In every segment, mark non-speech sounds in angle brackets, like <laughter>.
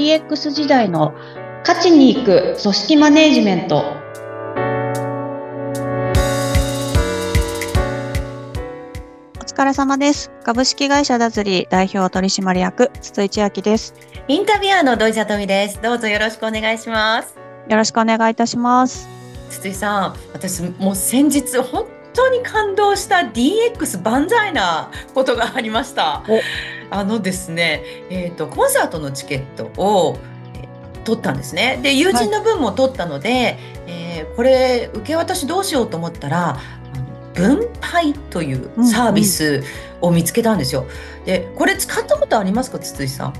DX 時代の勝ちに行く組織マネジメントお疲れ様です。株式会社ダズリー代表取締役筒井千明です。インタビュアーの土井さとみです。どうぞよろしくお願いします。よろしくお願いいたします。筒井さん、私もう先日本当に感動した DX 万歳なことがありましたお。あのですね、えっ、とコンサートのチケットをえー取ったんですね。で友人の分も取ったので、えーこれ受け渡しどうしようと思ったら。分配というサービスを見つけたんですよ。で、これ使ったことありますか、筒井さん？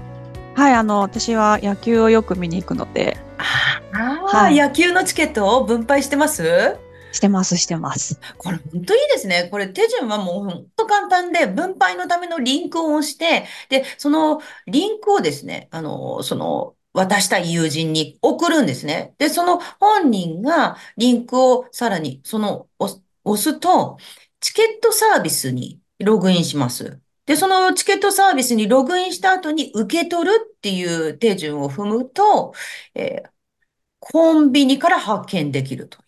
はい、あの、私は野球をよく見に行くので、ああ、はい野球のチケットを分配してます？してます、してます。これ本当いいですね。これ手順はもう本当簡単で、分配のためのリンクを押して、で、そのリンクをですね、あの、その、渡した友人に送るんですね。で、その本人がリンクをさらに、その、押すと、チケットサービスにログインします。で、そのチケットサービスにログインした後に受け取るっていう手順を踏むと、えーコンビニから発券できると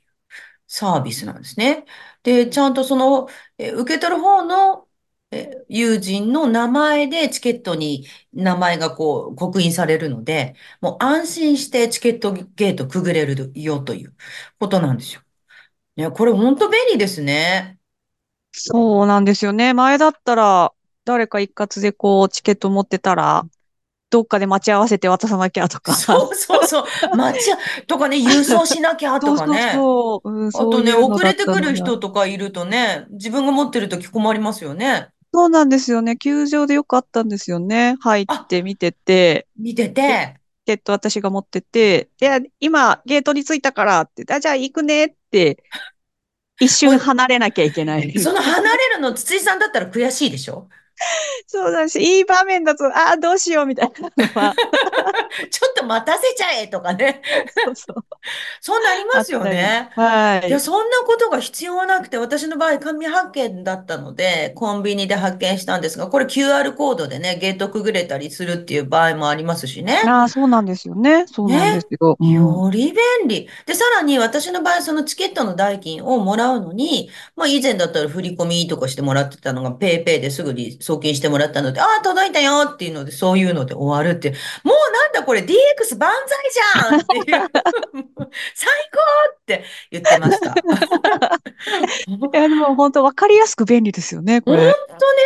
サービスなんですね。で、ちゃんとその、え受け取る方の、え友人の名前でチケットに名前がこう刻印されるので、もう安心してチケットゲートくぐれるよということなんですよ。ね、これ本当便利ですね。そうなんですよね。前だったら、誰か一括でこう、チケット持ってたら、どっかで待ち合わせて渡さなきゃとか。そうそうそう。待ちあ、とかね、郵送しなきゃとかね。そうそうそう。うん、あとね、遅れてくる人とかいるとね、自分が持ってるとき困りますよね。そうなんですよね。球場でよくあったんですよね。入って見てて、見てて、チケット私が持ってて、いや、今、ゲートに着いたからって、あ、じゃあ行くねって、<laughs> 一瞬離れなきゃいけない。その離れるの筒井さんだったら悔しいでしょ？<laughs> そうだし、いい場面だと、ああ、どうしようみたいなのは、<laughs> ちょっと待たせちゃえとかね。そうそう。<laughs> そうなりますよね。はいや、。そんなことが必要なくて、私の場合、紙発券だったので、コンビニで発券したんですが、これ QR コードでね、ゲートくぐれたりするっていう場合もありますしね。ああ、そうなんですよね。そうなんですよ。うんより便利。で、さらに私の場合、そのチケットの代金をもらうのに、まあ以前だったら振り込みとかしてもらってたのが、ペイペイですぐに送金してもらったので、ああ、届いたよっていうので、そういうので終わるって。もうなんだこれ DX 万歳じゃんっていう。<laughs> 最高って言ってました。<laughs> いや、でも本当分かりやすく便利ですよね、こ本れ。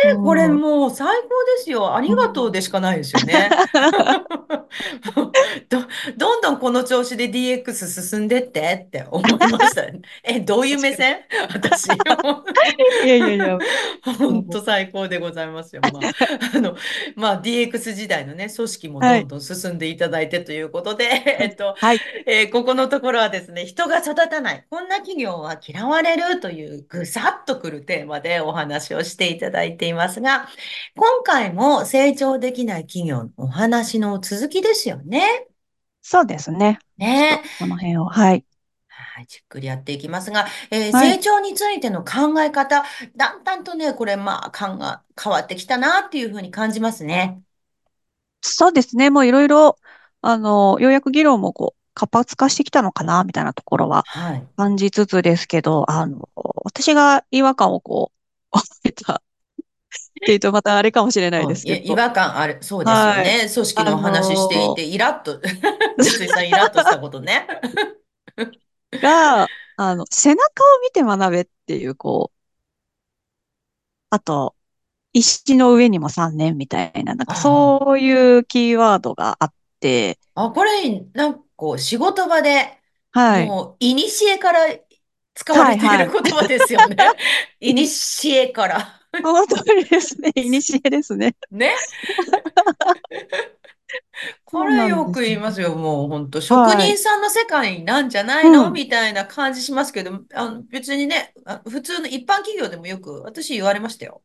当ね、これうんもう最高ですよ。ありがとうでしかないですよね。<laughs> この調子で DX 進んでってって思いましたね。<laughs> え、どういう目線？私。いやいやいや。本当最高でございますよ。まあ、<laughs> あの、まあ、DX 時代のね、組織もはいどんどん進んでいただいてということで、えっと、はい。えーここのところはですね、人が育たない、こんな企業は嫌われるというぐさっとくるテーマでお話をしていただいていますが、今回も成長できない企業のお話の続きですよね。そうですね。ね。この辺を。はい。はい、じっくりやっていきますが、えーはい成長についての考え方、だんだんとね、これまあ、考え、変わってきたなっていうふうに感じますね。そうですね。もういろいろ、あの、ようやく議論もこう、活発化してきたのかな、みたいなところははい。感じつつですけど、あの、私が違和感をこう、ていうとまたあれかもしれないですけど。違和感ある。そうですよね。組織のお話ししていて、イラッと、<laughs> 筒井さんイラッとしたことね。が、あの、背中を見て学べっていう、こう、あと、石の上にも3年みたいな、なんかそういうキーワードがあって、あ、これ、なんかこう、仕事場で、はい。もう、いにしえから使われている言葉ですよね。<laughs> いにしえから。本当にですね、<laughs> いにしえですね。ね。<laughs> これよく言いますよ。もう本当はい職人さんの世界なんじゃないの？うんみたいな感じしますけど、あの、別にね、あ普通の一般企業でもよく私言われましたよ。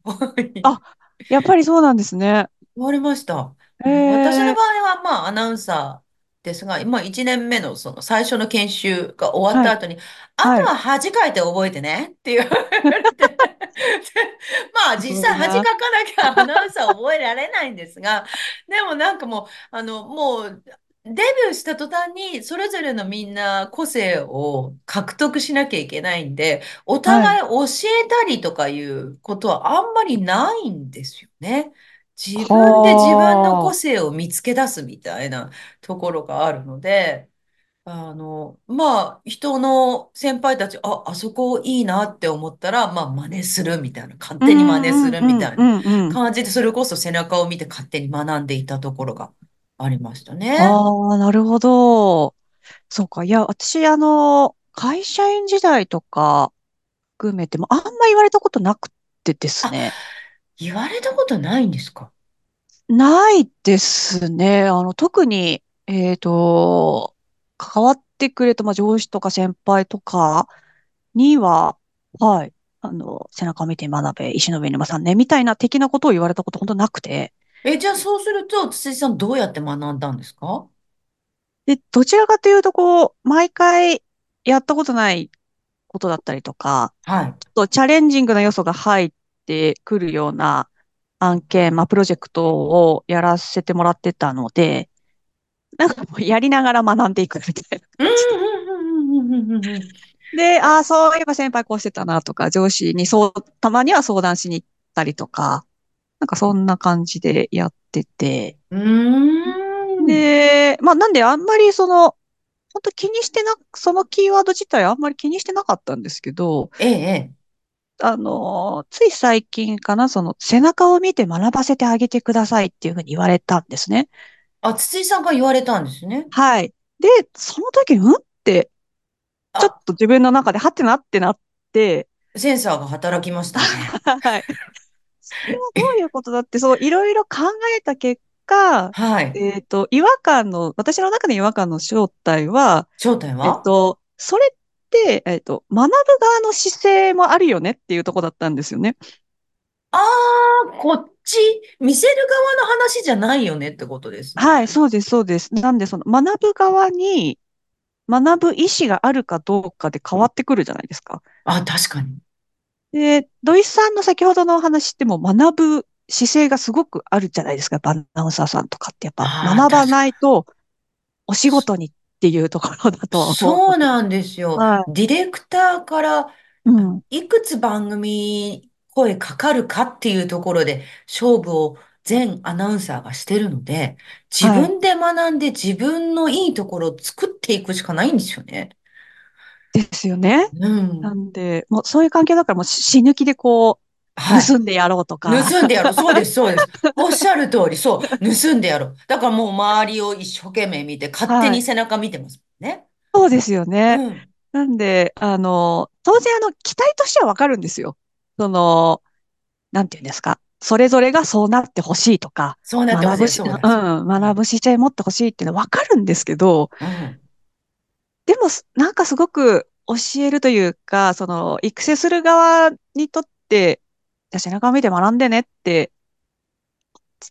あやっぱりそうなんですね。言われました。私の場合は、まあ、アナウンサーですが、今1年目のその最初の研修が終わった後に、あとは恥かいて覚えてねって言われて、で <laughs> まあ実際恥かかなきゃアナウンサー覚えられないんですが、でもなんかもう、あの、もう、デビューした途端に、それぞれのみんな個性を獲得しなきゃいけないんで、おはい。互い教えたりとかいうことはあんまりないんですよね。自分で自分の個は性を見つけ出すみたいなところがあるので、あの、まあ、人の先輩たち、あ、あそこいいなって思ったら、まあ、真似するみたいな、勝手に真似すんうんるみたいなうんうんうん。感じで、それこそ背中を見て勝手に学んでいたところがありましたね。ああ、なるほど。そうか。いや、私、あの、会社員時代とか含めても、あんま言われたことなくてですあ、ね。言われたことないんですか？ないですね。あの、特に、えっと、関わってくれた、まあ、上司とか先輩とかには、はい、あの、背中を見て学べ、石の上にもさんね、みたいな的なことを言われたこと本当なくて。え、じゃあそうすると、筒井さんどうやって学んだんですか？で、どちらかというと、こう、毎回やったことないことだったりとか、はい。ちょっとチャレンジングな要素が入ってくるような案件、まあ、プロジェクトをやらせてもらってたので、なんかもうやりながら学んでいくみたいなうん、感じで。で、ああ、そういえば先輩こうしてたなとか、上司にそう、たまには相談しに行ったりとか、なんかそんな感じでやってて。で、まあなんであんまりその、本当気にしてな、そのキーワード自体あんまり気にしてなかったんですけど、ええ、ええ。あの、つい最近かな、その背中を見て学ばせてあげてくださいっていうふうに言われたんですね。あ、筒井さんが言われたんですね。はい。で、その時、うん？ってちょっあ、と自分の中でハテナってなって、センサーが働きましたね。<laughs> はい。それはどういうことだって、そう、いろいろ考えた結果、はい。えっと、違和感の、私の中で違和感の正体は、えっ正体は？と、それって、えっと、学ぶ側の姿勢もあるよねっていうところだったんですよね。ああー、こっち、見せる側の話じゃないよねってことですはい、ね。そうです、そうです。なんで、その、学ぶ側に、学ぶ意思があるかどうかで変わってくるじゃないですか。あ、確かに。で、土井さんの先ほどのお話っても学ぶ姿勢がすごくあるじゃないですか。アナウンサーさんとかってやっぱ学ばないとお仕事にっていうところだと。そうなんですよ。はい。ディレクターからうん。いくつ番組声かかるかっていうところで勝負を全アナウンサーがしてるので、自はい。分で学んで自分のいいところを作っていくしかないんですよね。ですよね。うん。なんで、もうそういう関係だからもう死ぬ気でこう、はい。盗んでやろうとか。盗んでやろう。そうです、<laughs> そうです。おっしゃる通り、そう。盗んでやろう。だからもう周りを一生懸命見て、勝手はい。に背中見てますもんね。そうですよね。うん。なんで、あの、当然あの、期待としてはわかるんですよ。その、なんていうんですか。それぞれがそうなってほしいとか、そうなってほしい。学ぶし、そうん、学ぶうん。姿勢持ってほしいっていうのはわかるんですけど、うん。でも、すなんかすごく教えるというか、その、育成する側にとって、じゃあ背中を見て学んでねって、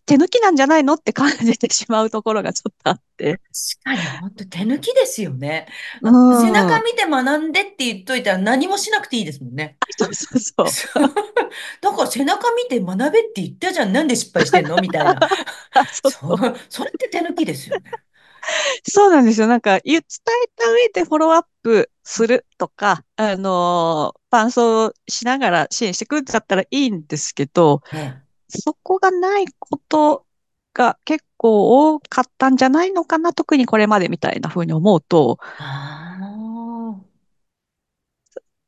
手抜きなんじゃないのって感じてしまうところがちょっとあって。確かに、本当手抜きですよね。背中ん。見て学んでって言っといたら何もしなくていいですもんね。そうそうそう。<laughs> だから背中見て学べって言ったじゃん。なんで失敗してんの？みたいな。<laughs> そう。<laughs> それって手抜きですよね。<laughs> そうなんですよ。なんか、言伝えた上でフォローアップするとか、あのー伴走しながら支援してくるんだったらいいんですけど、ええ。そこがないことが結構多かったんじゃないのかな、特にこれまでみたいな風に思うと、あ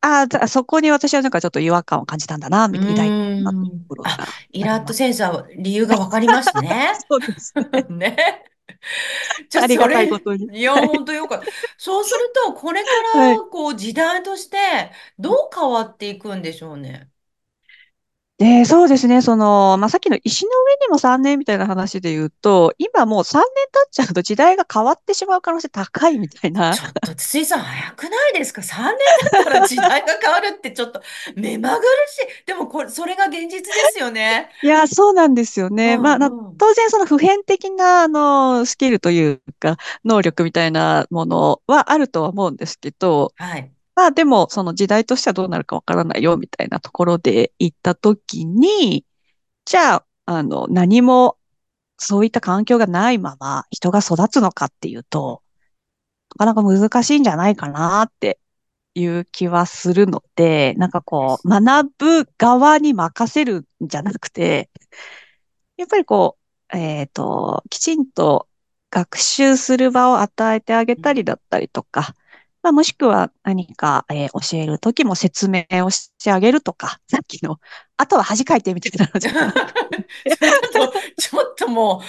あ。そこに私はなんかちょっと違和感を感じたんだな、うみたいな、ーとん。ころイラッと。センサーは理由がわかりますね。<laughs> そうですね。<laughs> ね。<laughs> じゃあ、ありがたいことに。いや、はい。本当よかった。そうすると、これかはい。ら、こう、時代として、どう変わっていくんでしょうね。で、そうですね。その、まあ、さっきの石の上にも3年みたいな話で言うと、今もう3年経っちゃうと時代が変わってしまう可能性高いみたいな。ちょっと、筒井さん、早くないですか ?3 年経ったら時代が変わるって、ちょっと、<laughs> 目まぐるしい。でも、これ、それが現実ですよね。いや、そうなんですようね。まあ、なんうん。当然その普遍的な、あの、スキルというか、能力みたいなものはあるとは思うんですけど、はい。まあでも、その時代としてはどうなるかわからないよ、みたいなところで行ったときに、じゃあ、あの、何もそういった環境がないまま人が育つのかっていうと、なかなか難しいんじゃないかなっていう気はするので、なんかこう、学ぶ側に任せるんじゃなくて、やっぱりこう、えっと、きちんと学習する場を与えてあげたりだったりとか、まあ、もしくは何か、えー教えるときも説明をしてあげるとか、<laughs> さっきの、あとは恥かいてみたいなのじゃちょっと、ちょっとも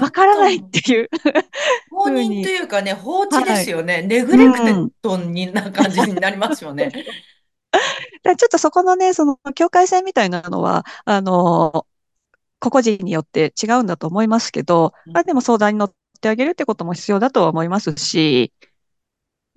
う、<laughs> わからないっていう。<laughs> 放任というかね、放置ですよね。ネグレクテッドにな感じになりますよね。ちょっとそこのね、その境界線みたいなのは、あの、個々人によって違うんだと思いますけど、うんまあでも相談に乗ってあげるってことも必要だとは思いますし、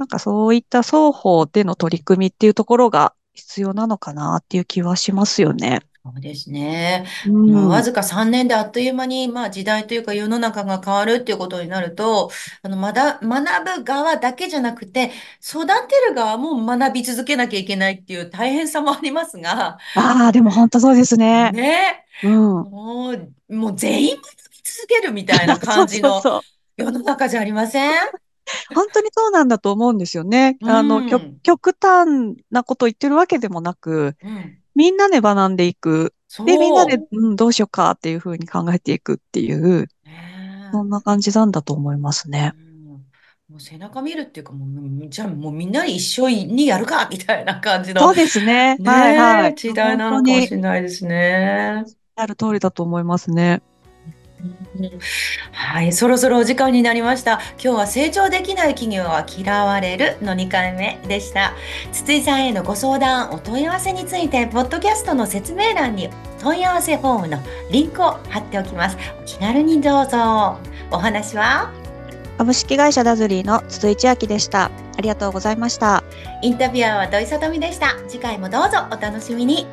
なんかそういった双方での取り組みっていうところが必要なのかなっていう気はしますよね。そうですね。うんまあ、わずか3年であっという間に、まあ、時代というか世の中が変わるっていうことになると、あの、まだ、学ぶ側だけじゃなくて、育てる側も学び続けなきゃいけないっていう大変さもありますが、ああ、でも本当そうですね。ね、うん。もう、もう全員学び続けるみたいな感じの。<laughs> 世の中じゃありません？<laughs> 本当にそうなんだと思うんですよね。あうの、ん極極端なこと言ってるわけでもなく、うん。みんなで学んでいく。で、みんなで、うん、どうしようかっていうふうに考えていくっていう、ねそんな感じなんだと思いますね。うんもう背中見るっていうか、もう、じゃあもうみんな一緒にやるかみたいな感じの。そうですね。ねはいはえ、い。時代なのかもしれないですね。ある通りだと思いますね。はい、そろそろお時間になりました。今日は成長できない企業は嫌われるの2回目でした。筒井さんへのご相談、お問い合わせについて、ポッドキャストの説明欄に問い合わせフォームのリンクを貼っておきます。お気軽にどうぞ。お話は？株式会社ダズリーの筒井千明でした。ありがとうございました。インタビュアーは土井さとみでした。次回もどうぞお楽しみに。